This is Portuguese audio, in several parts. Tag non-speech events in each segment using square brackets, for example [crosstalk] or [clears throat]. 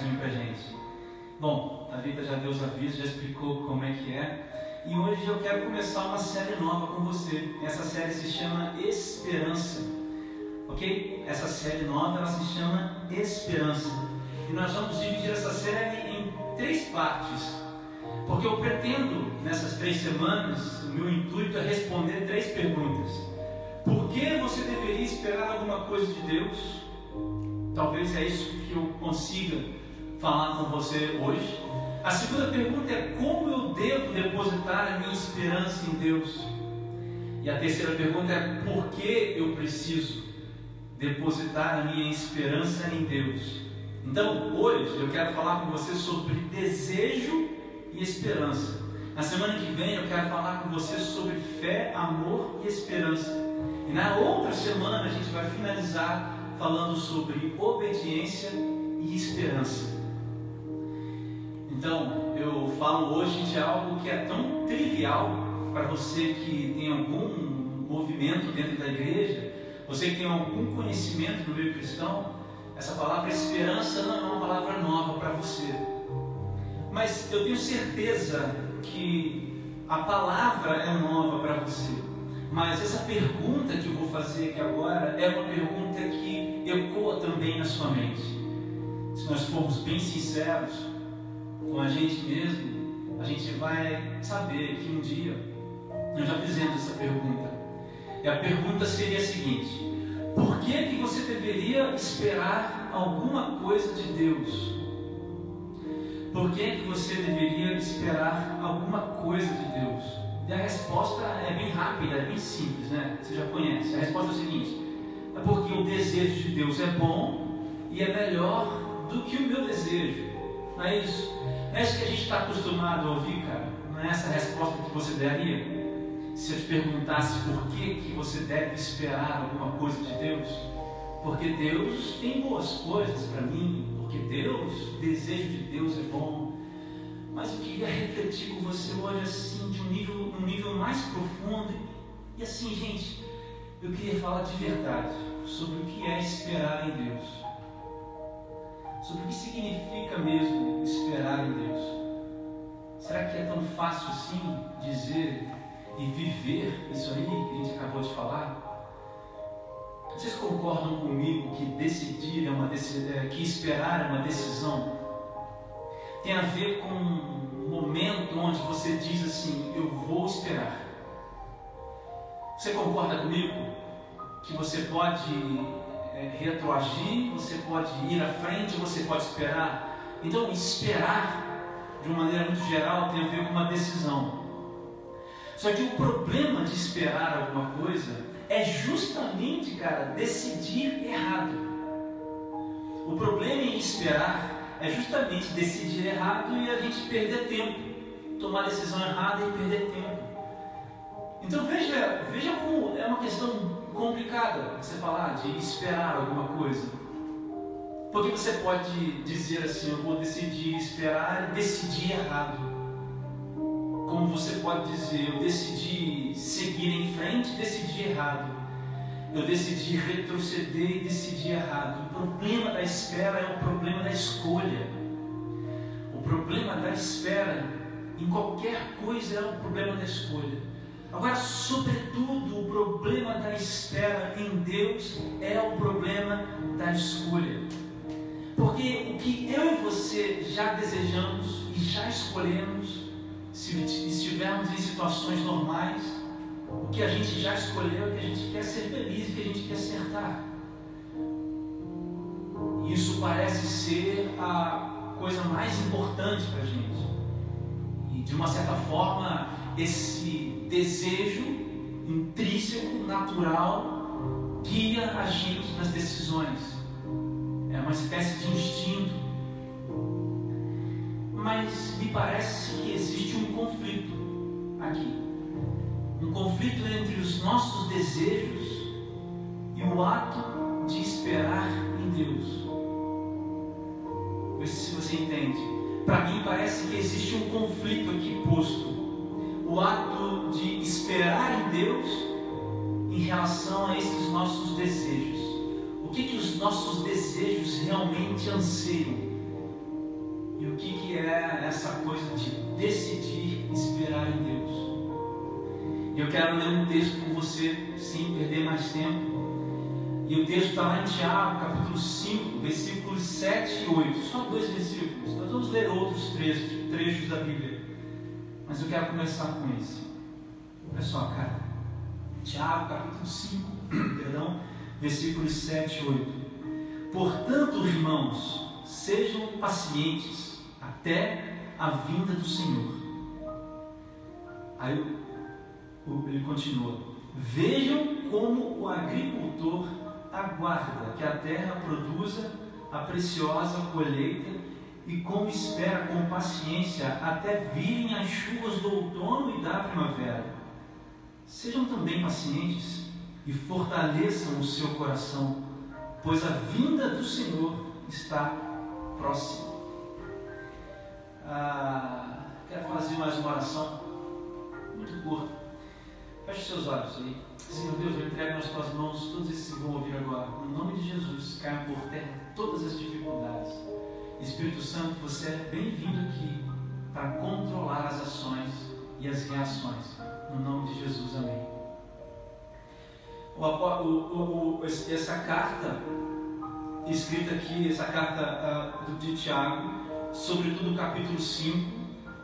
recadinho pra gente. Bom, a Rita já deu os avisos, já explicou como é que é. E hoje eu quero começar uma série nova com você. Essa série se chama Esperança. Ok? Essa série nova ela se chama Esperança. E nós vamos dividir essa série em três partes. Porque eu pretendo, nessas três semanas, o meu intuito é responder três perguntas. Por que você deveria esperar alguma coisa de Deus? Talvez é isso que eu consiga falar com você hoje. A segunda pergunta é como eu devo depositar a minha esperança em Deus? E a terceira pergunta é por que eu preciso depositar a minha esperança em Deus? Então, hoje eu quero falar com você sobre desejo e esperança. Na semana que vem eu quero falar com você sobre fé, amor e esperança. E na outra semana a gente vai finalizar falando sobre obediência e esperança. Então, eu falo hoje de algo que é tão trivial para você que tem algum movimento dentro da igreja, você que tem algum conhecimento no meio cristão, essa palavra esperança não é uma palavra nova para você. Mas eu tenho certeza que a palavra é nova para você. Mas essa pergunta que eu vou fazer aqui agora é uma pergunta que ecoa também na sua mente. Se nós formos bem sinceros com a gente mesmo, a gente vai saber que um dia nós já fizemos essa pergunta. E a pergunta seria a seguinte: por que, que você deveria esperar alguma coisa de Deus? Por que, que você deveria esperar alguma coisa de Deus? E a resposta é bem rápida, é bem simples, né? Você já conhece. A resposta é a seguinte: é porque o desejo de Deus é bom e é melhor do que o meu desejo. Não é isso? É isso que a gente está acostumado a ouvir, cara? Não é essa a resposta que você daria? Se eu te perguntasse por que, que você deve esperar alguma coisa de Deus? Porque Deus tem boas coisas para mim, porque Deus, o desejo de Deus é bom. Mas eu queria refletir com você hoje assim, de um nível, um nível mais profundo. E assim, gente, eu queria falar de verdade sobre o que é esperar em Deus. Sobre o que significa mesmo esperar em Deus. Será que é tão fácil assim dizer e viver isso aí que a gente acabou de falar? Vocês concordam comigo que decidir é uma é, que esperar é uma decisão? Tem a ver com um momento onde você diz assim: Eu vou esperar. Você concorda comigo que você pode é, retroagir, você pode ir à frente, você pode esperar? Então, esperar, de uma maneira muito geral, tem a ver com uma decisão. Só que o problema de esperar alguma coisa é justamente, cara, decidir errado. O problema em esperar é justamente decidir errado e a gente perder tempo, tomar decisão errada e perder tempo. Então veja, veja como é uma questão complicada você falar de esperar alguma coisa. Porque você pode dizer assim, eu vou decidir esperar e decidir errado. Como você pode dizer, eu decidi seguir em frente e decidi errado. Eu decidi retroceder e decidi errado. O problema da espera é o problema da escolha. O problema da espera em qualquer coisa é o problema da escolha. Agora, sobretudo, o problema da espera em Deus é o problema da escolha. Porque o que eu e você já desejamos e já escolhemos, se estivermos em situações normais, o que a gente já escolheu é que a gente quer ser feliz que a gente quer acertar. Isso parece ser a coisa mais importante para a gente. E de uma certa forma, esse desejo intrínseco, natural, guia a gente nas decisões. É uma espécie de instinto. Mas me parece que existe um conflito aqui. Um conflito entre os nossos desejos e o ato de esperar em Deus. Vê se você entende. Para mim parece que existe um conflito aqui posto. O ato de esperar em Deus em relação a esses nossos desejos. O que, que os nossos desejos realmente anseiam? E o que, que é essa coisa de decidir esperar em Deus? Eu quero ler um texto com você, sem perder mais tempo. E o texto está lá em Tiago, capítulo 5, versículos 7 e 8. Só dois versículos. Nós vamos ler outros trechos, trechos da Bíblia. Mas eu quero começar com esse. Olha só, cara. Tiago, capítulo 5, [clears throat] perdão, versículos 7 e 8. Portanto, irmãos, sejam pacientes até a vinda do Senhor. Aí ele continua: Vejam como o agricultor aguarda que a terra produza a preciosa colheita e como espera com paciência até virem as chuvas do outono e da primavera. Sejam também pacientes e fortaleçam o seu coração, pois a vinda do Senhor está próxima. Ah, quero fazer mais uma oração muito curta. Feche seus olhos aí. Senhor Deus, eu entrego nas tuas mãos todos esses que vão ouvir agora. No nome de Jesus, caia por terra todas as dificuldades. Espírito Santo, você é bem-vindo aqui para controlar as ações e as reações. No nome de Jesus, amém. O, o, o, essa carta escrita aqui, essa carta uh, de Tiago, sobretudo o capítulo 5,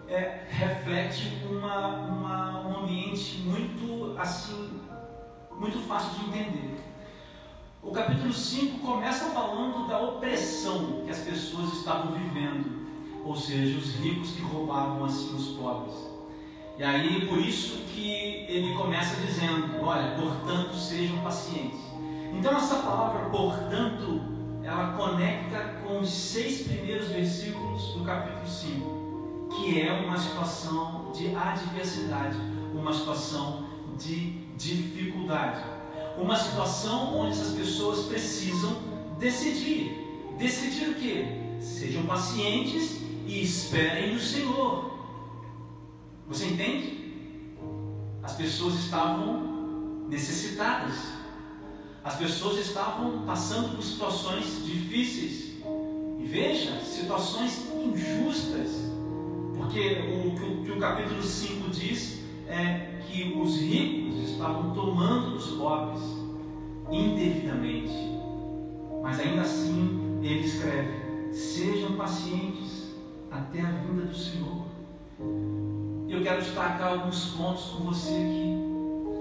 é, reflete uma, uma, um ambiente muito assim, muito fácil de entender. O capítulo 5 começa falando da opressão que as pessoas estavam vivendo, ou seja, os ricos que roubavam assim os pobres. E aí, por isso que ele começa dizendo: Olha, portanto, sejam pacientes. Então, essa palavra, portanto, ela conecta com os seis primeiros versículos do capítulo 5, que é uma situação de adversidade, uma situação de dificuldade, uma situação onde as pessoas precisam decidir. Decidir o que? Sejam pacientes e esperem no Senhor. Você entende? As pessoas estavam necessitadas. As pessoas estavam passando por situações difíceis. E veja, situações injustas. Porque o que o capítulo 5 diz é que os ricos estavam tomando dos pobres indevidamente. Mas ainda assim, ele escreve: sejam pacientes até a vinda do Senhor. Eu quero destacar alguns pontos com você aqui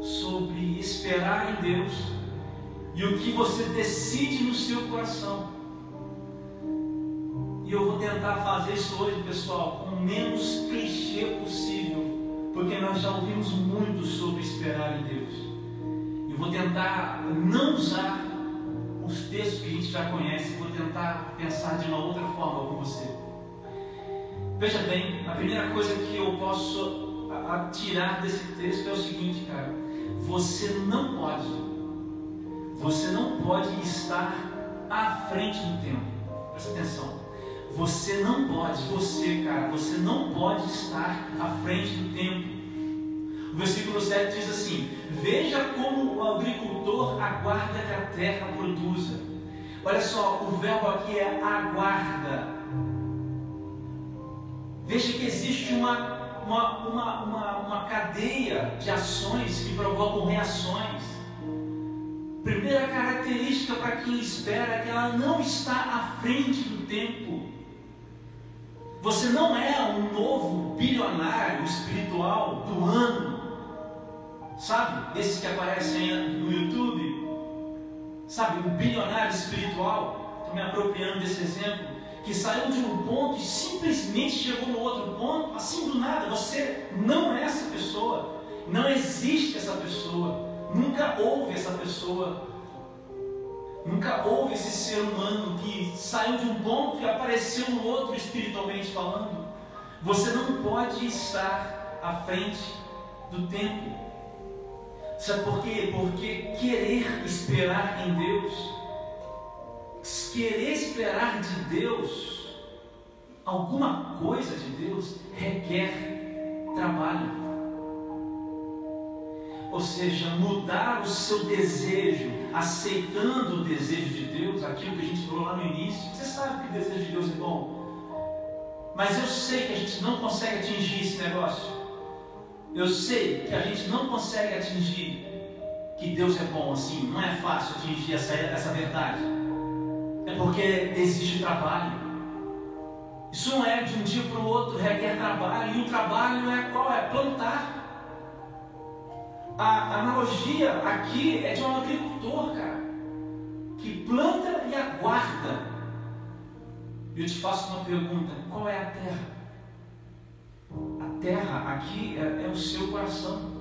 sobre esperar em Deus e o que você decide no seu coração. E eu vou tentar fazer isso hoje, pessoal, com o menos clichê possível, porque nós já ouvimos muito sobre esperar em Deus. Eu vou tentar não usar os textos que a gente já conhece, vou tentar pensar de uma outra forma com você. Veja bem, a primeira coisa que eu posso tirar desse texto é o seguinte, cara. Você não pode, você não pode estar à frente do tempo. Presta atenção. Você não pode, você, cara, você não pode estar à frente do tempo. O versículo 7 diz assim: Veja como o agricultor aguarda que a terra produza. Olha só, o verbo aqui é aguarda. Veja que existe uma, uma, uma, uma, uma cadeia de ações que provocam reações. Primeira característica para quem espera é que ela não está à frente do tempo. Você não é um novo bilionário espiritual do ano. Sabe? Esses que aparecem no YouTube. Sabe? O bilionário espiritual. Estou me apropriando desse exemplo que saiu de um ponto e simplesmente chegou no outro ponto, assim do nada. Você não é essa pessoa. Não existe essa pessoa. Nunca houve essa pessoa. Nunca houve esse ser humano que saiu de um ponto e apareceu no outro espiritualmente falando. Você não pode estar à frente do tempo. Sabe por quê? Porque querer esperar em Deus querer esperar de Deus alguma coisa de Deus requer trabalho. Ou seja, mudar o seu desejo, aceitando o desejo de Deus, aquilo que a gente falou lá no início. Você sabe que o desejo de Deus é bom, mas eu sei que a gente não consegue atingir esse negócio. Eu sei que a gente não consegue atingir que Deus é bom assim, não é fácil atingir essa, essa verdade. É porque existe trabalho. Isso não é de um dia para o outro, requer trabalho, e o trabalho é qual? É plantar a analogia aqui é de um agricultor, cara, que planta e aguarda. Eu te faço uma pergunta: qual é a terra? A terra aqui é, é o seu coração.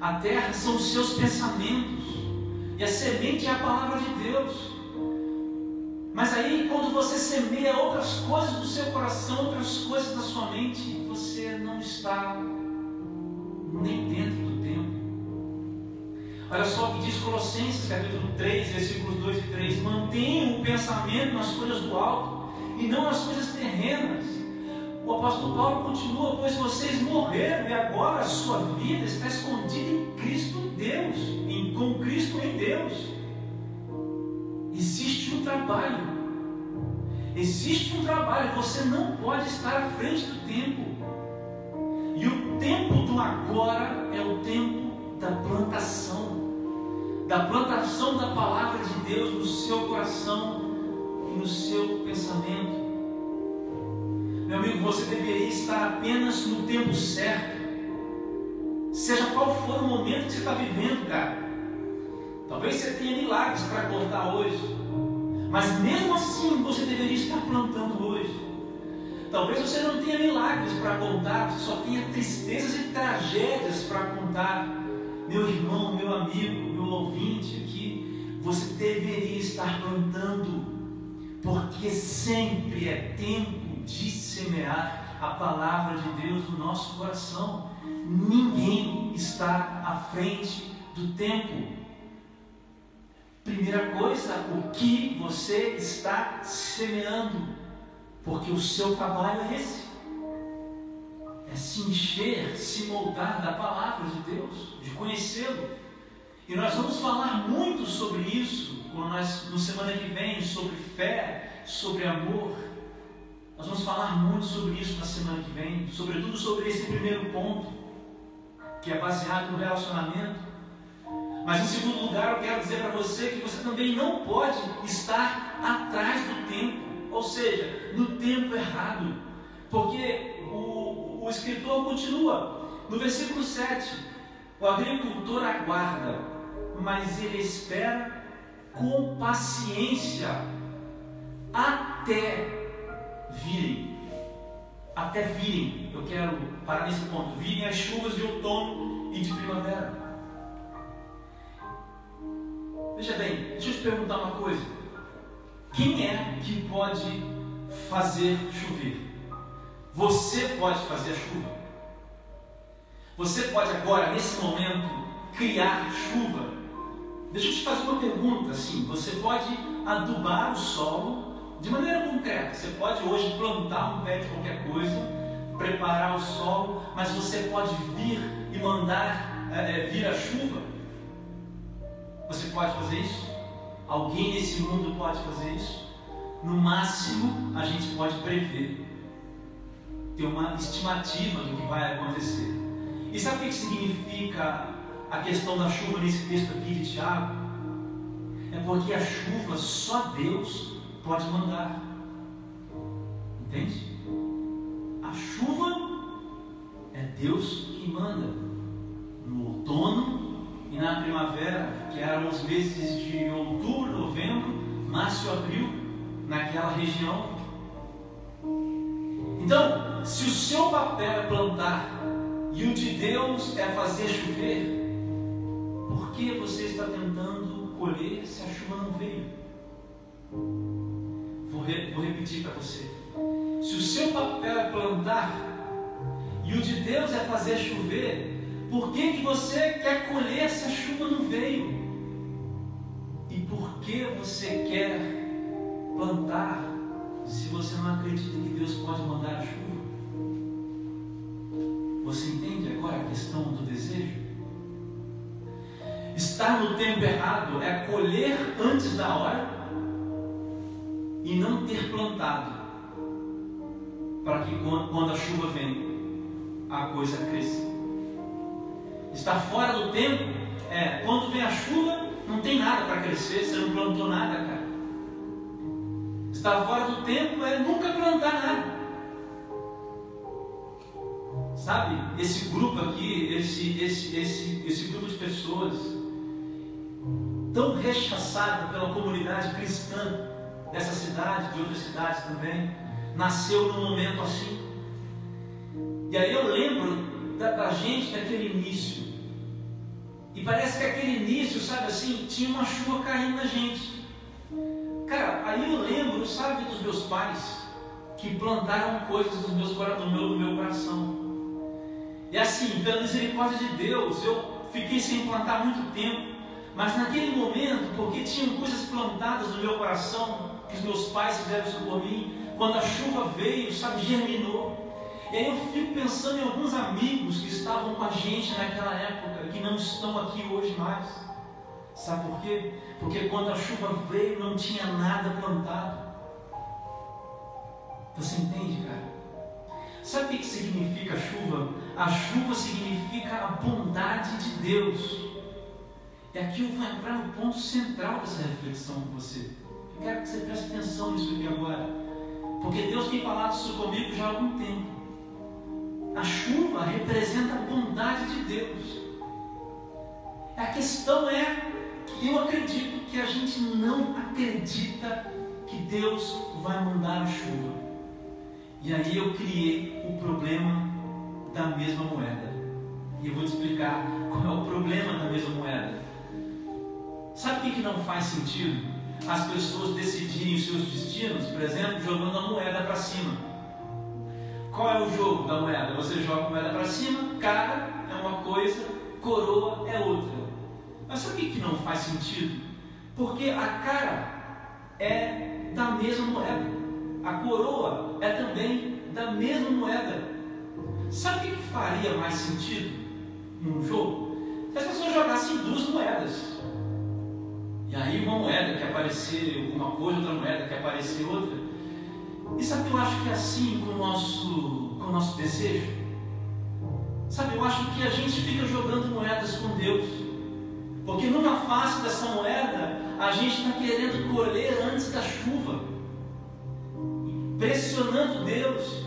A terra são os seus pensamentos. E a semente é a palavra de Deus. Mas aí, quando você semeia outras coisas do seu coração, outras coisas da sua mente, você não está nem dentro Olha só o que diz Colossenses capítulo 3, versículos 2 e 3. Mantenham o pensamento nas coisas do alto e não nas coisas terrenas. O apóstolo Paulo continua, pois vocês morreram e agora a sua vida está escondida em Cristo Deus, em, com Cristo em Deus. Existe um trabalho. Existe um trabalho, você não pode estar à frente do tempo. E o tempo do agora é o tempo da plantação da plantação da palavra de Deus no seu coração e no seu pensamento. Meu amigo, você deveria estar apenas no tempo certo, seja qual for o momento que você está vivendo, cara. Talvez você tenha milagres para contar hoje, mas mesmo assim você deveria estar plantando hoje. Talvez você não tenha milagres para contar, você só tenha tristezas e tragédias para contar. Meu irmão, meu amigo, meu ouvinte aqui, você deveria estar plantando, porque sempre é tempo de semear a palavra de Deus no nosso coração. Ninguém está à frente do tempo. Primeira coisa, o que você está semeando, porque o seu trabalho é esse é se encher, se moldar da palavra de Deus, de conhecê-lo. E nós vamos falar muito sobre isso quando nós, no semana que vem, sobre fé, sobre amor. Nós vamos falar muito sobre isso na semana que vem, sobretudo sobre esse primeiro ponto, que é baseado no relacionamento. Mas em segundo lugar, eu quero dizer para você que você também não pode estar atrás do tempo, ou seja, no tempo errado, porque o, o escritor continua no versículo 7: O agricultor aguarda, mas ele espera com paciência até virem. Até virem, eu quero parar nesse ponto: virem as chuvas de outono e de primavera. Veja bem, deixa eu te perguntar uma coisa: quem é que pode fazer chover? Você pode fazer chuva. Você pode agora, nesse momento, criar chuva. Deixa eu te fazer uma pergunta assim. Você pode adubar o solo de maneira concreta. Você pode hoje plantar um pé de qualquer coisa, preparar o solo, mas você pode vir e mandar é, vir a chuva. Você pode fazer isso? Alguém nesse mundo pode fazer isso? No máximo, a gente pode prever ter uma estimativa do que vai acontecer. E sabe o que significa a questão da chuva nesse texto aqui de Tiago? É porque a chuva só Deus pode mandar. Entende? A chuva é Deus que manda. No outono e na primavera, que eram os meses de outubro, novembro, março abril, naquela região. Então, se o seu papel é plantar e o de Deus é fazer chover, por que você está tentando colher se a chuva não veio? Vou, re vou repetir para você. Se o seu papel é plantar e o de Deus é fazer chover, por que, que você quer colher se a chuva não veio? E por que você quer plantar se você não acredita que Deus pode mandar a chuva? Você entende agora a questão do desejo? Estar no tempo errado é colher antes da hora e não ter plantado, para que quando a chuva vem, a coisa cresça. Estar fora do tempo é quando vem a chuva, não tem nada para crescer, você não plantou nada, cara. Estar fora do tempo é nunca plantar nada. Sabe, esse grupo aqui, esse, esse, esse, esse grupo de pessoas, tão rechaçado pela comunidade cristã dessa cidade, de outras cidades também, nasceu num momento assim. E aí eu lembro da, da gente daquele início. E parece que aquele início, sabe assim, tinha uma chuva caindo na gente. Cara, aí eu lembro, sabe, dos meus pais que plantaram coisas meus, no, meu, no meu coração. E assim, pela misericórdia de Deus, eu fiquei sem plantar muito tempo. Mas naquele momento, porque tinham coisas plantadas no meu coração, que os meus pais fizeram isso por mim, quando a chuva veio, sabe, germinou. E aí eu fico pensando em alguns amigos que estavam com a gente naquela época, que não estão aqui hoje mais. Sabe por quê? Porque quando a chuva veio, não tinha nada plantado. Você entende, cara? Sabe o que significa chuva? A chuva significa a bondade de Deus. E aqui eu vou entrar no ponto central dessa reflexão com você. Eu quero que você preste atenção nisso aqui agora. Porque Deus tem falado isso comigo já há algum tempo. A chuva representa a bondade de Deus. A questão é que eu acredito que a gente não acredita que Deus vai mandar a chuva. E aí eu criei o problema da mesma moeda. E eu vou te explicar qual é o problema da mesma moeda. Sabe o que, não faz sentido? As pessoas decidirem os seus destinos, por exemplo, jogando a moeda para cima. Qual é o jogo da moeda? Você joga a moeda para cima, cara é uma coisa, coroa é outra. Mas sabe o que, que não faz sentido? Porque a cara é da mesma moeda. A coroa é também da mesma moeda. Sabe o que faria mais sentido num jogo? Se as pessoas jogassem duas moedas. E aí uma moeda que aparecer uma coisa, outra moeda que aparecer outra. E sabe eu acho que é assim com o nosso, com o nosso desejo? Sabe, eu acho que a gente fica jogando moedas com Deus. Porque numa face dessa moeda, a gente está querendo colher antes da chuva pressionando Deus,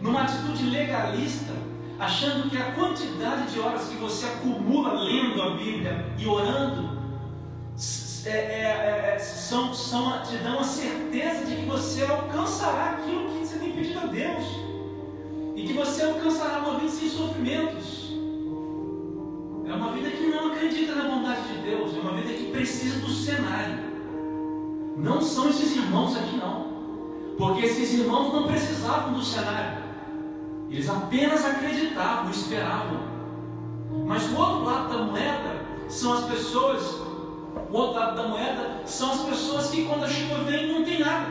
numa atitude legalista, achando que a quantidade de horas que você acumula lendo a Bíblia e orando é, é, é, são, são, te dão a certeza de que você alcançará aquilo que você tem pedido a Deus e que você alcançará uma vida sem sofrimentos. É uma vida que não acredita na bondade de Deus, é uma vida que precisa do cenário. Não são esses irmãos aqui, não. Porque esses irmãos não precisavam do cenário, eles apenas acreditavam, esperavam. Mas o outro lado da moeda são as pessoas, o outro lado da moeda são as pessoas que quando a chuva vem não tem nada.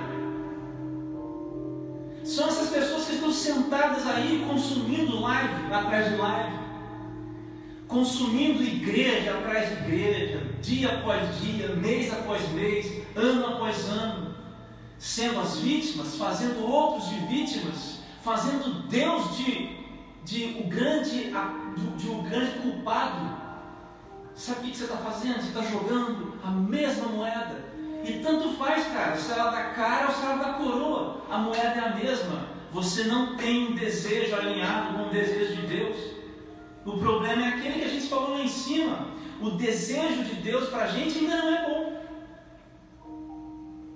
São essas pessoas que estão sentadas aí consumindo live atrás de live, consumindo igreja atrás de igreja, dia após dia, mês após mês, ano após ano sendo as vítimas, fazendo outros de vítimas, fazendo Deus de, de, o, grande, de o grande culpado. Sabe o que você está fazendo? Você está jogando a mesma moeda. E tanto faz, cara, se ela dá cara ou se ela dá coroa, a moeda é a mesma. Você não tem um desejo alinhado com o desejo de Deus. O problema é aquele que a gente falou lá em cima. O desejo de Deus para a gente ainda não é bom.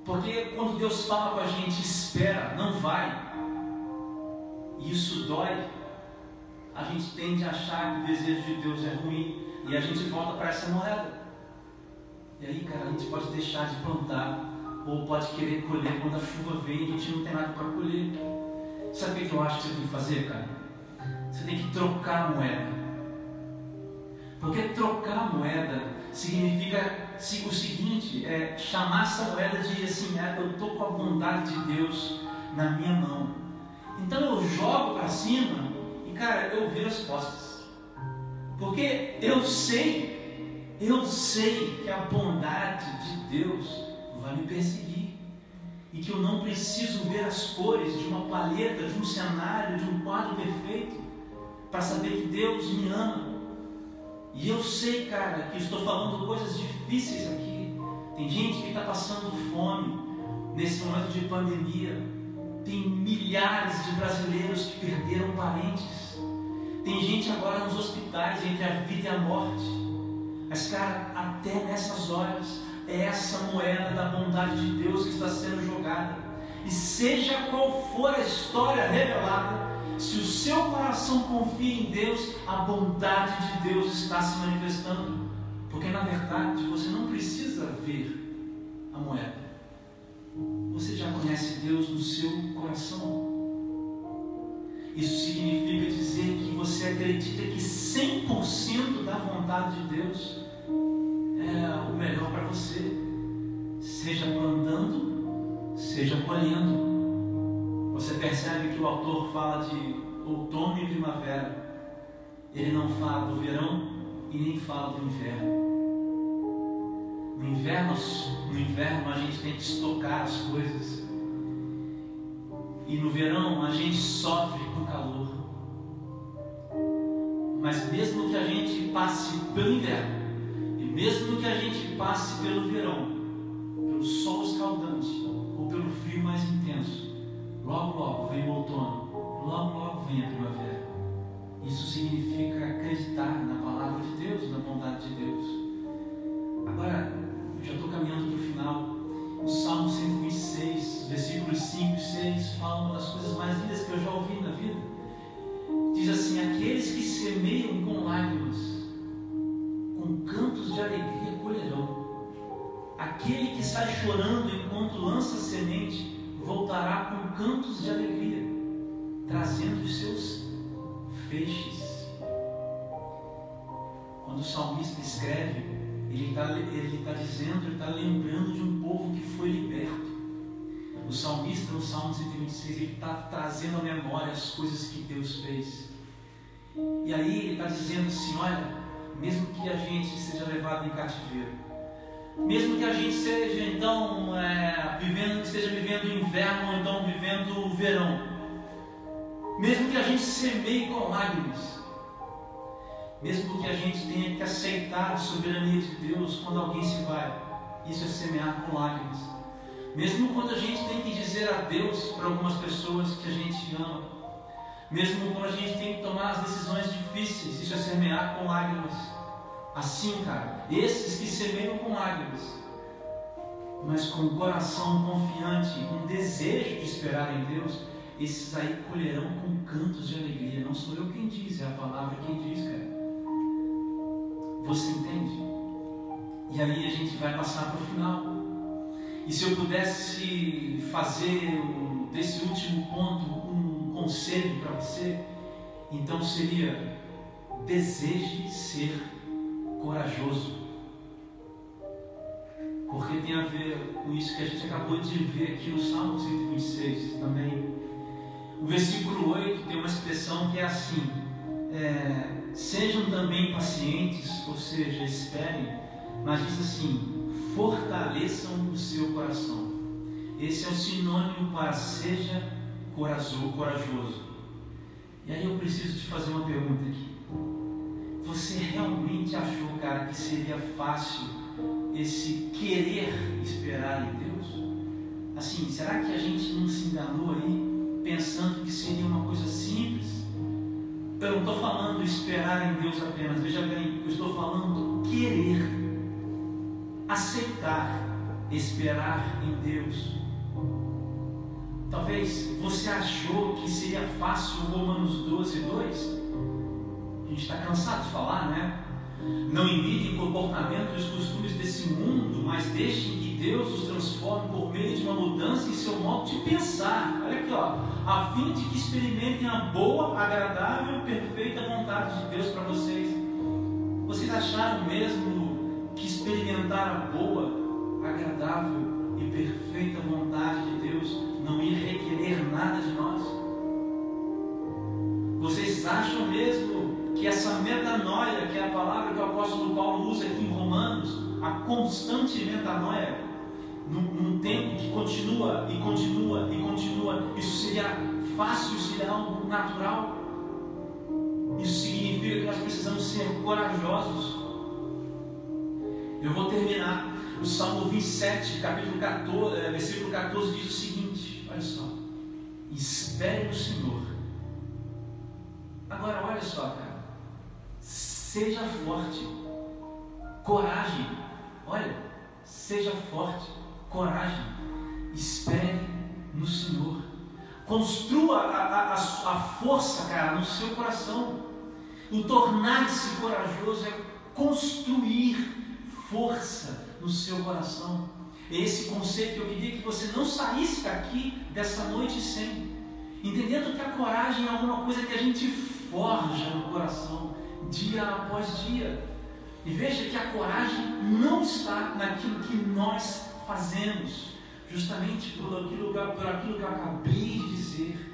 Porque quando Deus fala com a gente, espera, não vai, e isso dói, a gente tende a achar que o desejo de Deus é ruim e a gente volta para essa moeda. E aí, cara, a gente pode deixar de plantar ou pode querer colher quando a chuva vem e a gente não tem nada para colher. Sabe o que eu acho que você tem que fazer, cara? Você tem que trocar a moeda. Porque trocar a moeda significa o seguinte, é chamar essa moeda de assim, é, eu estou com a bondade de Deus na minha mão. Então eu jogo para cima e cara, eu viro as costas. Porque eu sei, Eu sei que a bondade de Deus vai me perseguir e que eu não preciso ver as cores de uma palheta, de um cenário, de um quadro perfeito para saber que Deus me ama. E eu sei, cara, que estou falando coisas difíceis aqui. Tem gente que está passando fome nesse momento de pandemia. Tem milhares de brasileiros que perderam parentes. Tem gente agora nos hospitais entre a vida e a morte. Mas, cara, até nessas horas, é essa moeda da bondade de Deus que está sendo jogada. E seja qual for a história revelada, se o seu coração confia em Deus, a bondade de Deus está se manifestando. Porque na verdade você não precisa ver a moeda. Você já conhece Deus no seu coração. Isso significa dizer que você acredita que 100% da vontade de Deus é o melhor para você, seja plantando, seja colhendo. Você percebe que o autor fala de outono e primavera, ele não fala do verão e nem fala do inverno. No inverno, no inverno a gente tem que estocar as coisas. E no verão a gente sofre com calor. Mas mesmo que a gente passe pelo inverno, mesmo que a gente passe pelo verão, pelo sol escaldante ou pelo frio mais intenso, logo logo vem o outono, logo logo vem a primavera. Isso significa acreditar na palavra de ele tá dizendo, ele está lembrando de um povo que foi liberto. O salmista, no Salmo 126, ele está trazendo à memória as coisas que Deus fez. E aí ele está dizendo assim: olha, mesmo que a gente seja levado em cativeiro, mesmo que a gente seja então é, vivendo, esteja vivendo o inverno ou então vivendo o verão, mesmo que a gente semeie com lágrimas, mesmo que a gente tenha que aceitar a soberania de Deus quando alguém se vai, isso é semear com lágrimas. Mesmo quando a gente tem que dizer adeus para algumas pessoas que a gente ama, mesmo quando a gente tem que tomar as decisões difíceis, isso é semear com lágrimas. Assim, cara, esses que semeiam com lágrimas, mas com o coração confiante, com desejo de esperar em Deus, esses aí colherão com cantos de alegria. Não sou eu quem diz, é a palavra quem diz, cara. Você entende? E aí a gente vai passar para o final. E se eu pudesse fazer desse último ponto conselho para você, então seria: deseje ser corajoso. Porque tem a ver com isso que a gente acabou de ver aqui no Salmo 126 também. O versículo 8 tem uma expressão que é assim: é, sejam também pacientes, ou seja, esperem, mas diz assim: fortaleçam o seu coração. Esse é o sinônimo para seja corajoso. E aí eu preciso te fazer uma pergunta aqui. Você realmente achou, cara, que seria fácil esse querer esperar em Deus? Assim, será que a gente não se enganou aí, pensando que seria uma coisa simples? Eu não estou falando esperar em Deus apenas, veja bem, eu estou falando querer, aceitar, esperar em Deus. Talvez você achou que seria fácil Romanos 12, 2. A gente está cansado de falar, né? Não imitem o comportamento e os costumes desse mundo, mas deixem Deus os transforme por meio de uma mudança em seu modo de pensar. Olha aqui, ó. A fim de que experimentem a boa, agradável perfeita vontade de Deus para vocês. Vocês acharam mesmo que experimentar a boa, agradável e perfeita vontade de Deus não ia requerer nada de nós? Vocês acham mesmo que essa metanoia, que é a palavra que o apóstolo Paulo usa aqui em romanos, a constante metanoia, num, num tempo que continua e continua e continua, isso seria fácil, seria algo natural. Isso significa que nós precisamos ser corajosos. Eu vou terminar. O Salmo 27, capítulo 14, eh, versículo 14 diz o seguinte: olha só. Espere no Senhor. Agora olha só, cara. Seja forte. Coragem. Olha, seja forte. Coragem. Espere no Senhor. Construa a, a, a, força, cara, no seu coração. O tornar-se corajoso é construir força no seu coração. É esse conceito que eu queria que você não saísse daqui dessa noite sem. Entendendo que a coragem é alguma coisa que a gente forja no coração, dia após dia. E veja que a coragem não está naquilo que nós fazemos, justamente por aquilo, por aquilo que eu acabei de dizer.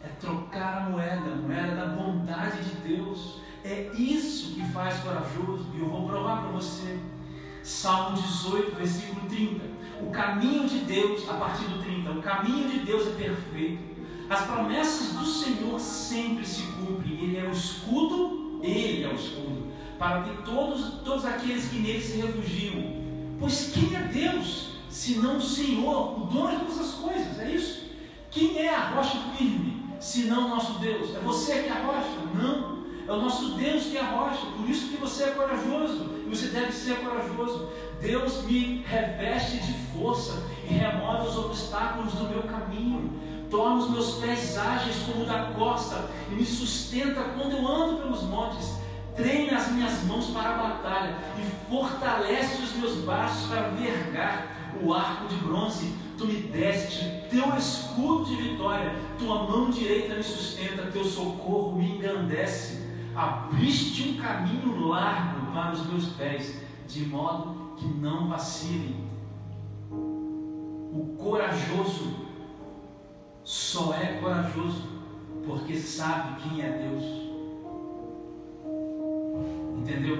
É trocar a moeda, a moeda da bondade de Deus é isso que faz corajoso, e eu vou provar para você. Salmo 18, versículo 30. O caminho de Deus, a partir do 30, o caminho de Deus é perfeito. As promessas do Senhor sempre se cumprem. Ele é o escudo, ele é o escudo, para que todos, todos aqueles que nele se refugiam. Pois quem é Deus, senão o Senhor, o dono de todas as coisas? É isso. Quem é a rocha firme, senão o nosso Deus? É você que é a rocha? Não. É o nosso Deus que é a rocha. Por isso que você é corajoso. E você deve ser corajoso. Deus me reveste de força e remove os obstáculos do meu caminho. Torna os meus pés ágeis como o da costa e me sustenta quando eu ando pelos montes. Treina as minhas mãos para a batalha e fortalece os meus braços para vergar o arco de bronze. Tu me deste teu escudo de vitória, tua mão direita me sustenta, teu socorro me engrandece abriste um caminho largo para os meus pés, de modo que não vacilem. O corajoso só é corajoso porque sabe quem é Deus. Entendeu?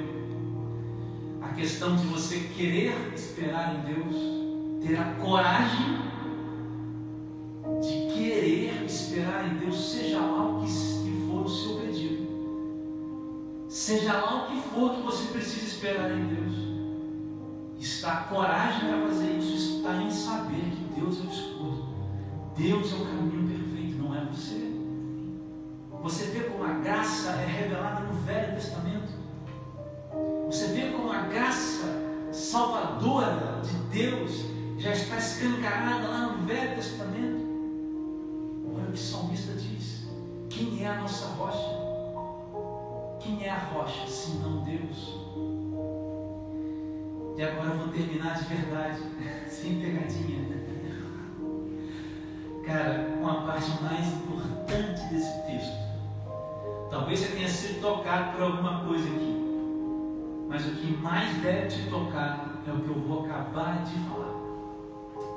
A questão de você querer esperar em Deus, ter a coragem de querer esperar em Deus, seja lá o que for o seu pedido. Seja lá o que for que você precisa esperar em Deus, está a coragem para fazer isso, está em saber que Deus é o escudo, Deus é o caminho graça salvadora de Deus já está escancarada lá no Velho Testamento. Olha o que o salmista diz: quem é a nossa rocha? Quem é a rocha senão Deus? E agora eu vou terminar de verdade, [laughs] sem pegadinha. Cara, com a parte mais importante desse texto. Talvez você tenha sido tocado por alguma coisa aqui, mas o que mais deve te tocar é o que eu vou acabar de falar.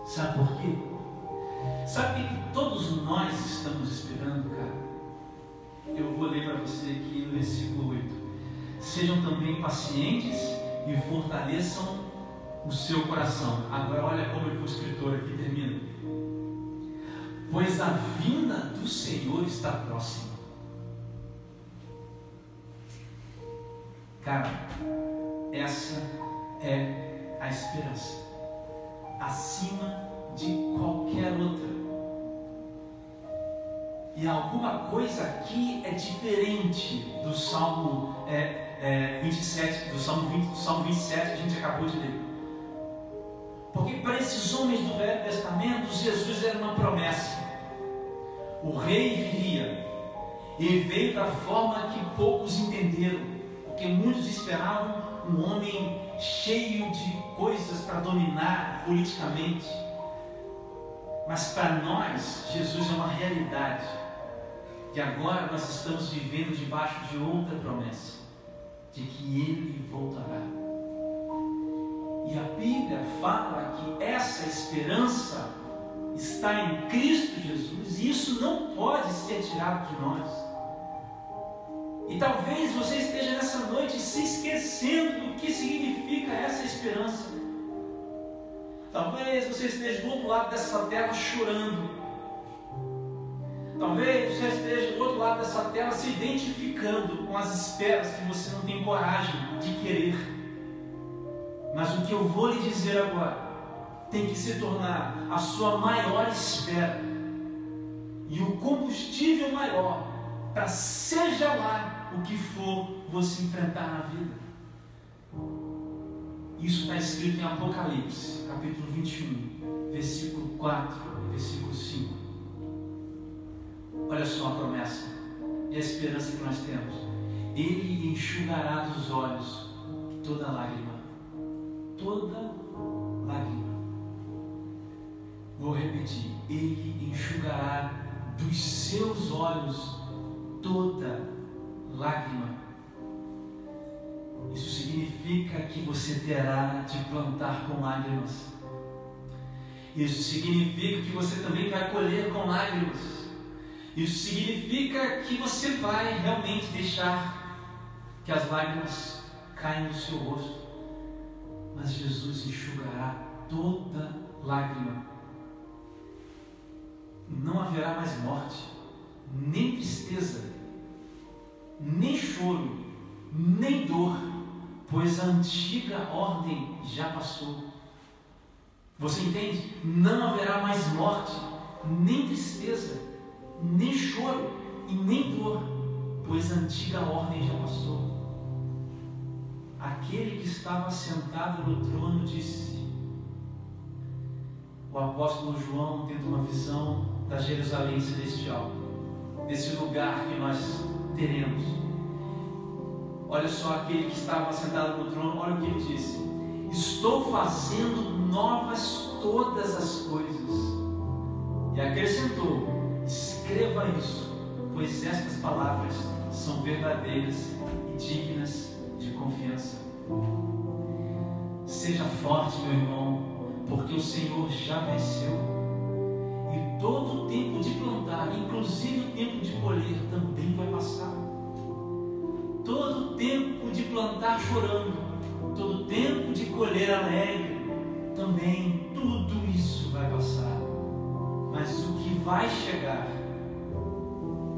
Sabe por quê? Sabe o que todos nós estamos esperando, cara? Eu vou ler para você aqui no versículo 8. Sejam também pacientes e fortaleçam o seu coração. Agora olha como é o escritor aqui termina. Pois a vinda do Senhor está próxima. Cara, essa é a esperança. Acima de qualquer outra. E alguma coisa aqui é diferente do Salmo é, é, 27, do Salmo, 20, do Salmo 27 que a gente acabou de ler. Porque para esses homens do Velho Testamento, Jesus era uma promessa. O rei viria. E veio da forma que poucos entenderam. Porque muitos esperavam um homem cheio de coisas para dominar politicamente. Mas para nós, Jesus é uma realidade. E agora nós estamos vivendo debaixo de outra promessa, de que Ele voltará. E a Bíblia fala que essa esperança está em Cristo Jesus, e isso não pode ser tirado de nós. E talvez você esteja nessa noite se esquecendo do que significa essa esperança. Talvez você esteja do outro lado dessa tela chorando. Talvez você esteja do outro lado dessa tela se identificando com as esperas que você não tem coragem de querer. Mas o que eu vou lhe dizer agora tem que se tornar a sua maior espera e o combustível maior para seja lá o que for você enfrentar na vida. Isso está escrito em Apocalipse, capítulo 21, versículo 4 e versículo 5. Olha só a promessa e a esperança que nós temos. Ele enxugará dos olhos toda lágrima. Toda lágrima. Vou repetir. Ele enxugará dos seus olhos toda lágrima. Isso significa que você terá de plantar com lágrimas. Isso significa que você também vai colher com lágrimas. Isso significa que você vai realmente deixar que as lágrimas caem no seu rosto. Mas Jesus enxugará toda lágrima. Não haverá mais morte, nem tristeza, nem choro, nem dor, pois a antiga ordem já passou. Você entende? Não haverá mais morte, nem tristeza, nem choro e nem dor, pois a antiga ordem já passou. Aquele que estava sentado no trono disse: O apóstolo João tendo uma visão da Jerusalém celestial, desse lugar que nós teremos. Olha só aquele que estava sentado no trono, olha o que ele disse: Estou fazendo novas todas as coisas. E acrescentou: Escreva isso, pois estas palavras são verdadeiras e dignas de confiança. Seja forte, meu irmão, porque o Senhor já venceu. Todo o tempo de plantar, inclusive o tempo de colher, também vai passar. Todo o tempo de plantar chorando, todo o tempo de colher alegre, também tudo isso vai passar. Mas o que vai chegar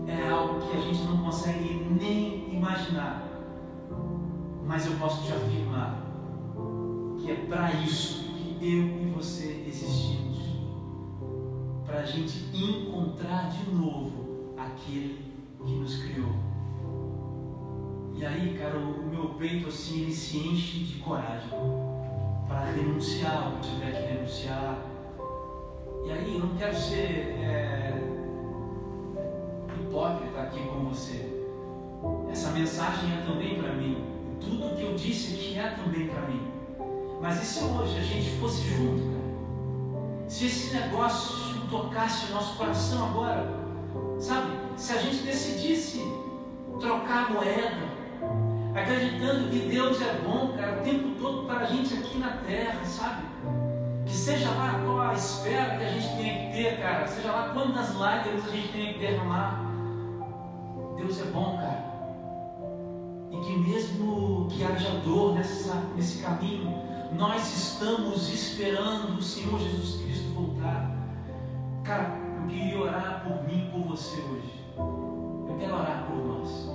é algo que a gente não consegue nem imaginar. Mas eu posso te afirmar que é para isso que eu e você existimos para a gente encontrar de novo aquele que nos criou. E aí, cara, o meu peito assim ele se enche de coragem para renunciar o que tiver que renunciar. E aí, eu não quero ser é, hipócrita aqui com você. Essa mensagem é também para mim. Tudo que eu disse aqui é também para mim. Mas e se hoje a gente fosse junto, cara? Se esse negócio tocasse o nosso coração agora, sabe? Se a gente decidisse trocar moeda, acreditando que Deus é bom, cara, o tempo todo para a gente aqui na terra, sabe? Que seja lá qual a espera que a gente tenha que ter, cara, seja lá quantas lágrimas a gente tenha que derramar, Deus é bom, cara. E que mesmo que haja dor nessa, nesse caminho, nós estamos esperando o Senhor Jesus Cristo voltar. Cara, eu queria orar por mim por você hoje. Eu quero orar por nós.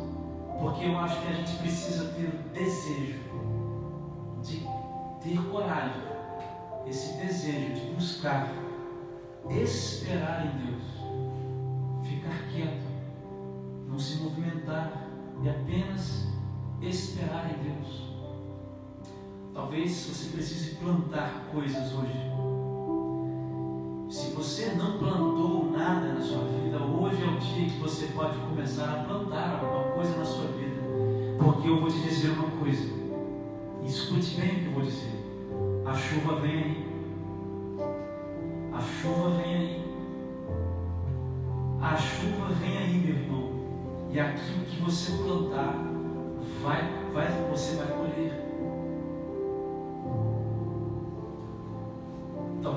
Porque eu acho que a gente precisa ter o desejo de ter coragem, esse desejo de buscar, esperar em Deus, ficar quieto não se movimentar e apenas esperar em Deus. Talvez você precise plantar coisas hoje. Se você não plantou nada na sua vida, hoje é o dia que você pode começar a plantar alguma coisa na sua vida. Porque eu vou te dizer uma coisa. Escute bem o que eu vou dizer. A chuva vem aí. A chuva vem aí. A chuva vem aí, meu irmão. E aquilo que você plantar, vai, vai, você vai colher.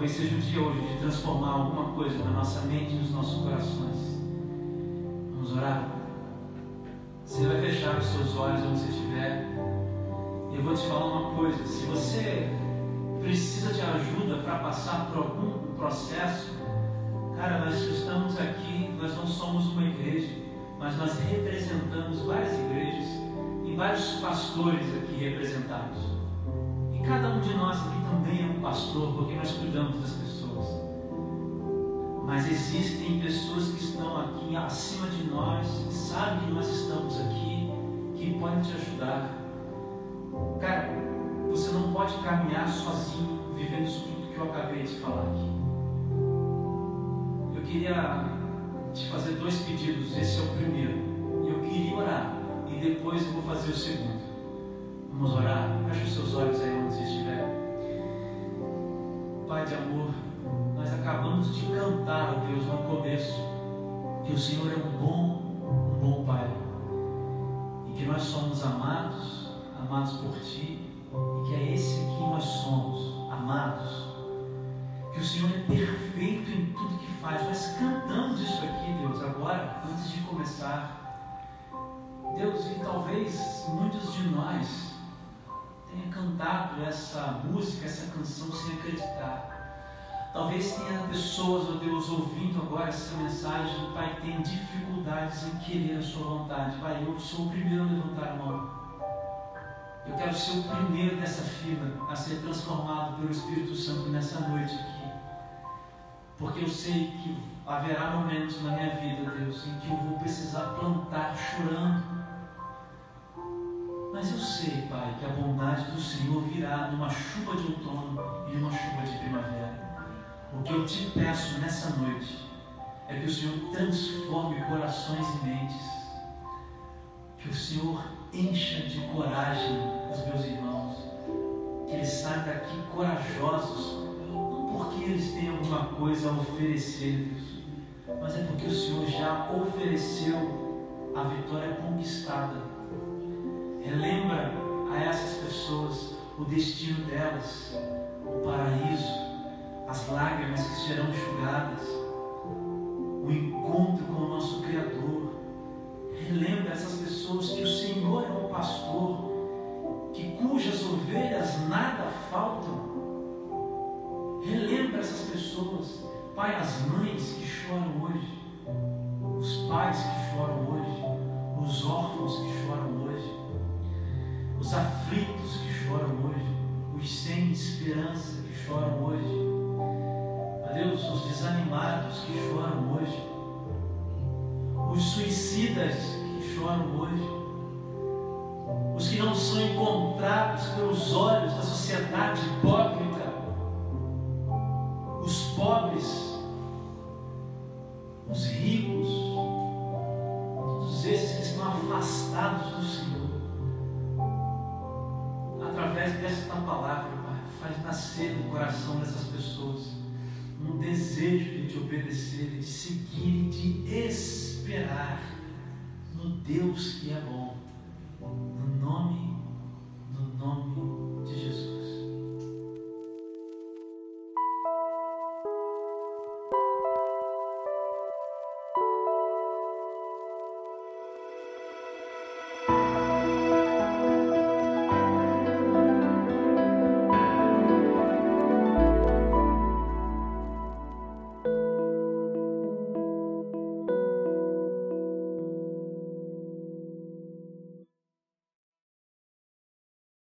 Talvez seja o dia hoje de transformar alguma coisa na nossa mente e nos nossos corações. Vamos orar? Você vai fechar os seus olhos onde você estiver. E eu vou te falar uma coisa: se você precisa de ajuda para passar por algum processo, cara, nós estamos aqui, nós não somos uma igreja, mas nós representamos várias igrejas e vários pastores aqui representados. Cada um de nós aqui também é um pastor, porque nós cuidamos das pessoas. Mas existem pessoas que estão aqui acima de nós, que sabem que nós estamos aqui, que podem te ajudar. Cara, você não pode caminhar sozinho, vivendo isso tudo que eu acabei de falar aqui. Eu queria te fazer dois pedidos, esse é o primeiro. Eu queria orar e depois eu vou fazer o segundo. Vamos orar? Feche os seus olhos aí onde você estiver. Pai de amor, nós acabamos de cantar, ó Deus, no começo, que o Senhor é um bom, um bom Pai. E que nós somos amados, amados por Ti, e que é esse que nós somos, amados. Que o Senhor é perfeito em tudo que faz. Nós cantamos isso aqui, Deus, agora, antes de começar. Deus, e talvez muitos de nós tenham cantado essa música, essa canção sem acreditar. Talvez tenha pessoas, ó Deus, ouvindo agora essa mensagem, Pai, que tem dificuldades em querer a Sua vontade. Pai, eu sou o primeiro a levantar a mão. Eu quero ser o primeiro dessa fila a ser transformado pelo Espírito Santo nessa noite aqui. Porque eu sei que haverá momentos na minha vida, Deus, em que eu vou precisar plantar chorando. Mas eu sei, Pai, que a bondade do Senhor virá numa chuva de outono e numa chuva de primavera. O que eu te peço nessa noite é que o Senhor transforme corações e mentes, que o Senhor encha de coragem os meus irmãos, que eles saiam daqui corajosos, não porque eles têm alguma coisa a oferecer, mas é porque o Senhor já ofereceu a vitória conquistada. Relembra a essas pessoas o destino delas, o paraíso as lágrimas que serão enxugadas, o encontro com o nosso Criador. Relembra essas pessoas que o Senhor é um pastor, que cujas ovelhas nada faltam. Relembra essas pessoas, Pai, as mães que choram hoje, os pais que choram hoje, os órfãos que choram hoje, os aflitos que choram hoje, os sem esperança que choram hoje Deus, os desanimados que choram hoje, os suicidas que choram hoje, os que não são encontrados pelos olhos da sociedade hipócrita, os pobres, os ricos, todos esses que estão afastados do Senhor, nascer no coração dessas pessoas um desejo de te obedecer, de seguir, de esperar no Deus que é bom.